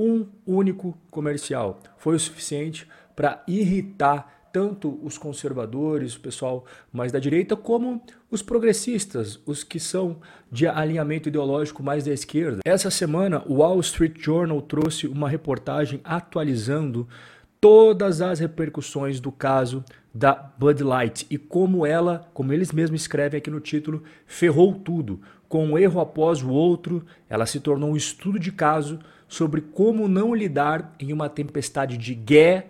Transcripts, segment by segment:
um único comercial foi o suficiente para irritar tanto os conservadores, o pessoal mais da direita, como os progressistas, os que são de alinhamento ideológico mais da esquerda. Essa semana, o Wall Street Journal trouxe uma reportagem atualizando todas as repercussões do caso da Bud Light e como ela, como eles mesmos escrevem aqui no título, ferrou tudo. Com um erro após o outro, ela se tornou um estudo de caso sobre como não lidar em uma tempestade de guerra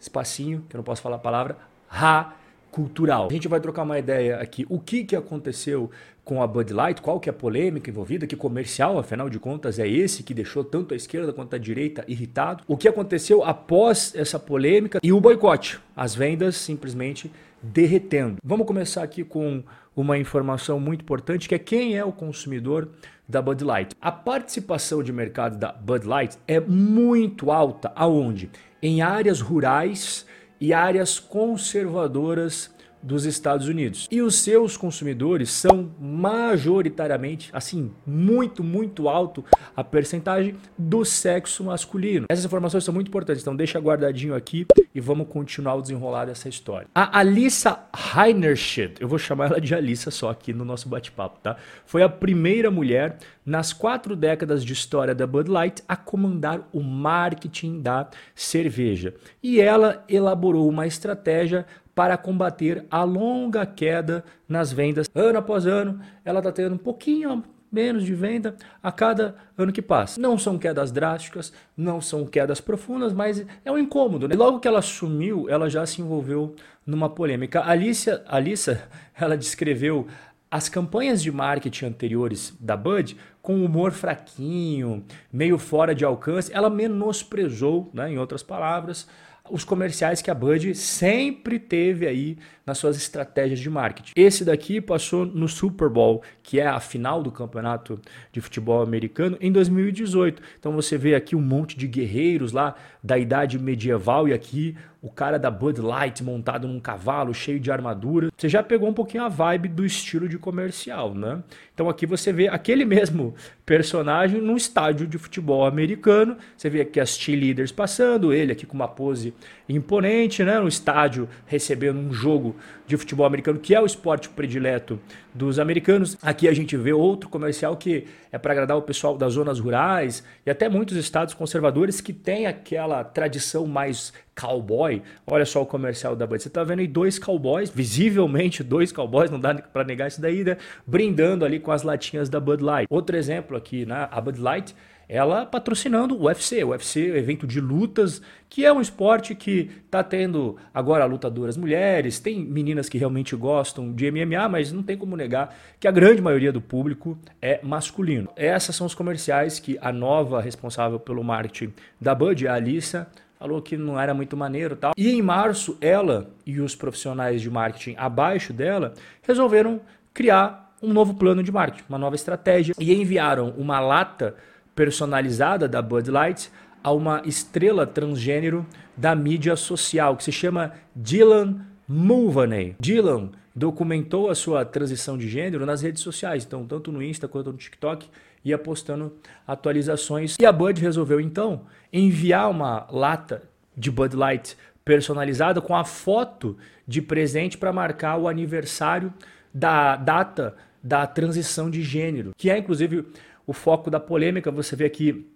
espacinho, que eu não posso falar a palavra, ra cultural. A gente vai trocar uma ideia aqui. O que, que aconteceu com a Bud Light? Qual que é a polêmica envolvida? Que comercial, afinal de contas, é esse que deixou tanto a esquerda quanto a direita irritado? O que aconteceu após essa polêmica e o boicote? As vendas simplesmente derretendo. Vamos começar aqui com uma informação muito importante, que é quem é o consumidor da Bud Light. A participação de mercado da Bud Light é muito alta aonde? Em áreas rurais e áreas conservadoras dos Estados Unidos. E os seus consumidores são majoritariamente, assim, muito, muito alto a percentagem do sexo masculino. Essas informações são muito importantes, então deixa guardadinho aqui e vamos continuar o desenrolar dessa história. A Alissa Heinerschid, eu vou chamar ela de Alissa só aqui no nosso bate-papo, tá? Foi a primeira mulher nas quatro décadas de história da Bud Light a comandar o marketing da cerveja. E ela elaborou uma estratégia para combater a longa queda nas vendas. Ano após ano, ela está tendo um pouquinho menos de venda a cada ano que passa. Não são quedas drásticas, não são quedas profundas, mas é um incômodo. Né? Logo que ela sumiu, ela já se envolveu numa polêmica. A Alicia, Alissa, ela descreveu as campanhas de marketing anteriores da Bud com humor fraquinho, meio fora de alcance, ela menosprezou, né, em outras palavras, os comerciais que a Bud sempre teve aí nas suas estratégias de marketing. Esse daqui passou no Super Bowl, que é a final do campeonato de futebol americano, em 2018. Então você vê aqui um monte de guerreiros lá da idade medieval e aqui o cara da Bud Light montado num cavalo cheio de armadura. Você já pegou um pouquinho a vibe do estilo de comercial, né? Então aqui você vê aquele mesmo personagem num estádio de futebol americano. Você vê aqui as cheerleaders passando, ele aqui com uma pose imponente, né? No estádio recebendo um jogo de futebol americano, que é o esporte predileto dos americanos. Aqui a gente vê outro comercial que é para agradar o pessoal das zonas rurais e até muitos estados conservadores que têm aquela tradição mais cowboy. Olha só o comercial da Bud. Você está vendo aí dois cowboys, visivelmente dois cowboys, não dá para negar isso daí, né? Brindando ali com as latinhas da Bud Light. Outro exemplo aqui, né? A Bud Light ela patrocinando o UFC. O UFC evento de lutas, que é um esporte que está tendo agora lutadoras mulheres, tem meninas que realmente gostam de MMA, mas não tem como negar que a grande maioria do público é masculino. Essas são os comerciais que a nova responsável pelo marketing da Bud, a Alissa, falou que não era muito maneiro tal. E em março, ela e os profissionais de marketing abaixo dela resolveram criar um novo plano de marketing, uma nova estratégia e enviaram uma lata personalizada da Bud Light a uma estrela transgênero da mídia social que se chama Dylan Mulvaney. Dylan documentou a sua transição de gênero nas redes sociais, então tanto no Insta quanto no TikTok, ia postando atualizações. E a Bud resolveu então enviar uma lata de Bud Light personalizada com a foto de presente para marcar o aniversário da data da transição de gênero, que é inclusive o foco da polêmica. Você vê aqui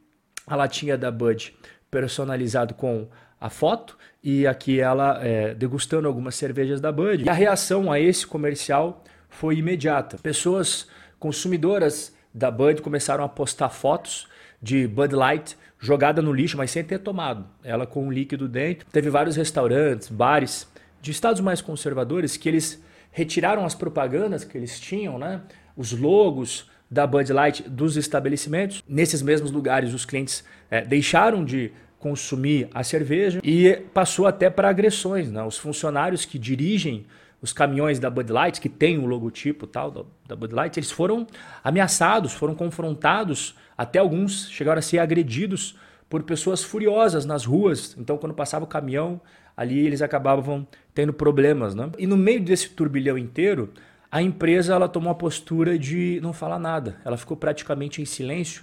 a latinha da Bud personalizado com a foto e aqui ela é, degustando algumas cervejas da Bud. E a reação a esse comercial foi imediata. Pessoas consumidoras da Bud começaram a postar fotos de Bud Light jogada no lixo, mas sem ter tomado. Ela com um líquido dentro. Teve vários restaurantes, bares de estados mais conservadores que eles retiraram as propagandas que eles tinham, né? Os logos, da Bud Light dos estabelecimentos. Nesses mesmos lugares, os clientes é, deixaram de consumir a cerveja e passou até para agressões. Né? Os funcionários que dirigem os caminhões da Bud Light, que tem o logotipo tal da, Bud Light, eles foram ameaçados, foram confrontados, até alguns chegaram a ser agredidos por pessoas furiosas nas ruas. Então, quando passava o caminhão, ali eles acabavam tendo problemas. Né? E no meio desse turbilhão inteiro, a empresa ela tomou a postura de não falar nada. Ela ficou praticamente em silêncio,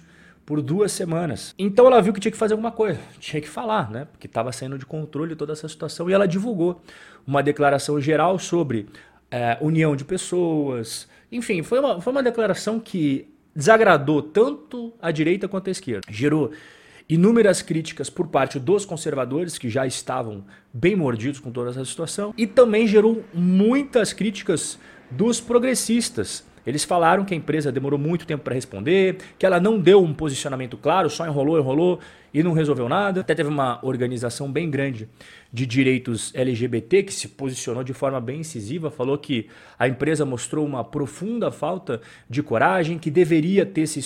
por duas semanas. Então ela viu que tinha que fazer alguma coisa, tinha que falar, né? Porque estava saindo de controle toda essa situação e ela divulgou uma declaração geral sobre é, união de pessoas. Enfim, foi uma, foi uma declaração que desagradou tanto a direita quanto a esquerda. Gerou inúmeras críticas por parte dos conservadores, que já estavam bem mordidos com toda essa situação, e também gerou muitas críticas dos progressistas. Eles falaram que a empresa demorou muito tempo para responder, que ela não deu um posicionamento claro, só enrolou, enrolou e não resolveu nada. Até teve uma organização bem grande de direitos LGBT que se posicionou de forma bem incisiva, falou que a empresa mostrou uma profunda falta de coragem, que deveria ter se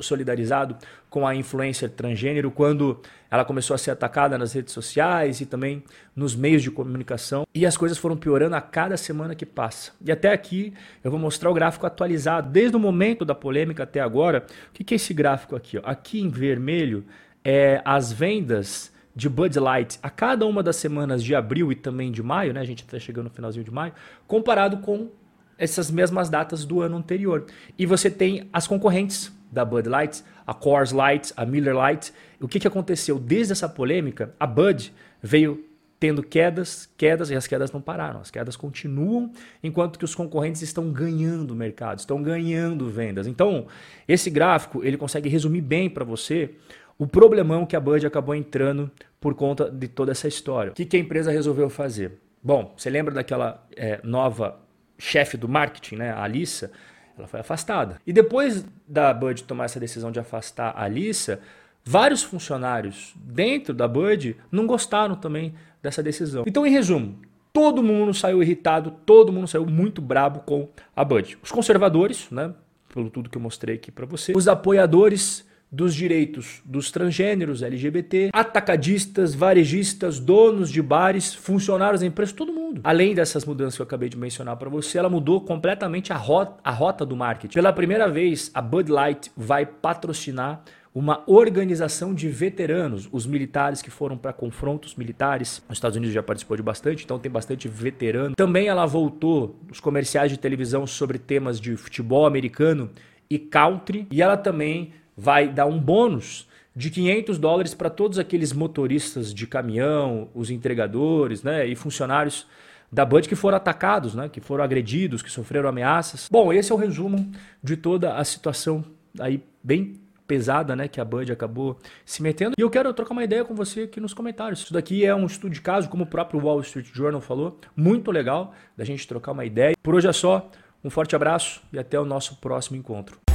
solidarizado com a influencer transgênero quando ela começou a ser atacada nas redes sociais e também nos meios de comunicação. E as coisas foram piorando a cada semana que passa. E até aqui eu vou mostrar o gráfico atualizado, desde o momento da polêmica até agora. O que é esse gráfico aqui? Aqui em vermelho é as vendas de Bud Light a cada uma das semanas de abril e também de maio, né? A gente está chegando no finalzinho de maio, comparado com essas mesmas datas do ano anterior. E você tem as concorrentes da Bud Light, a Coors Light, a Miller Light. O que, que aconteceu? Desde essa polêmica, a Bud veio tendo quedas, quedas, e as quedas não pararam. As quedas continuam, enquanto que os concorrentes estão ganhando mercado, estão ganhando vendas. Então, esse gráfico, ele consegue resumir bem para você o problemão que a Bud acabou entrando por conta de toda essa história. O que, que a empresa resolveu fazer? Bom, você lembra daquela é, nova chefe do marketing, né, a Alissa? Ela foi afastada. E depois da Bud tomar essa decisão de afastar a Alissa, vários funcionários dentro da Bud não gostaram também dessa decisão. Então, em resumo, todo mundo saiu irritado, todo mundo saiu muito brabo com a Bud. Os conservadores, né, pelo tudo que eu mostrei aqui para você, os apoiadores dos direitos dos transgêneros, LGBT, atacadistas, varejistas, donos de bares, funcionários da empresa, todo mundo. Além dessas mudanças que eu acabei de mencionar para você, ela mudou completamente a rota, a rota do marketing. Pela primeira vez, a Bud Light vai patrocinar uma organização de veteranos, os militares que foram para confrontos militares. Os Estados Unidos já participou de bastante, então tem bastante veterano. Também ela voltou os comerciais de televisão sobre temas de futebol americano e country, e ela também vai dar um bônus de 500 dólares para todos aqueles motoristas de caminhão, os entregadores né, e funcionários da Bud que foram atacados, né, que foram agredidos, que sofreram ameaças. Bom, esse é o resumo de toda a situação aí bem pesada, né, que a Bud acabou se metendo. E eu quero trocar uma ideia com você aqui nos comentários. Isso daqui é um estudo de caso, como o próprio Wall Street Journal falou, muito legal da gente trocar uma ideia. Por hoje é só. Um forte abraço e até o nosso próximo encontro.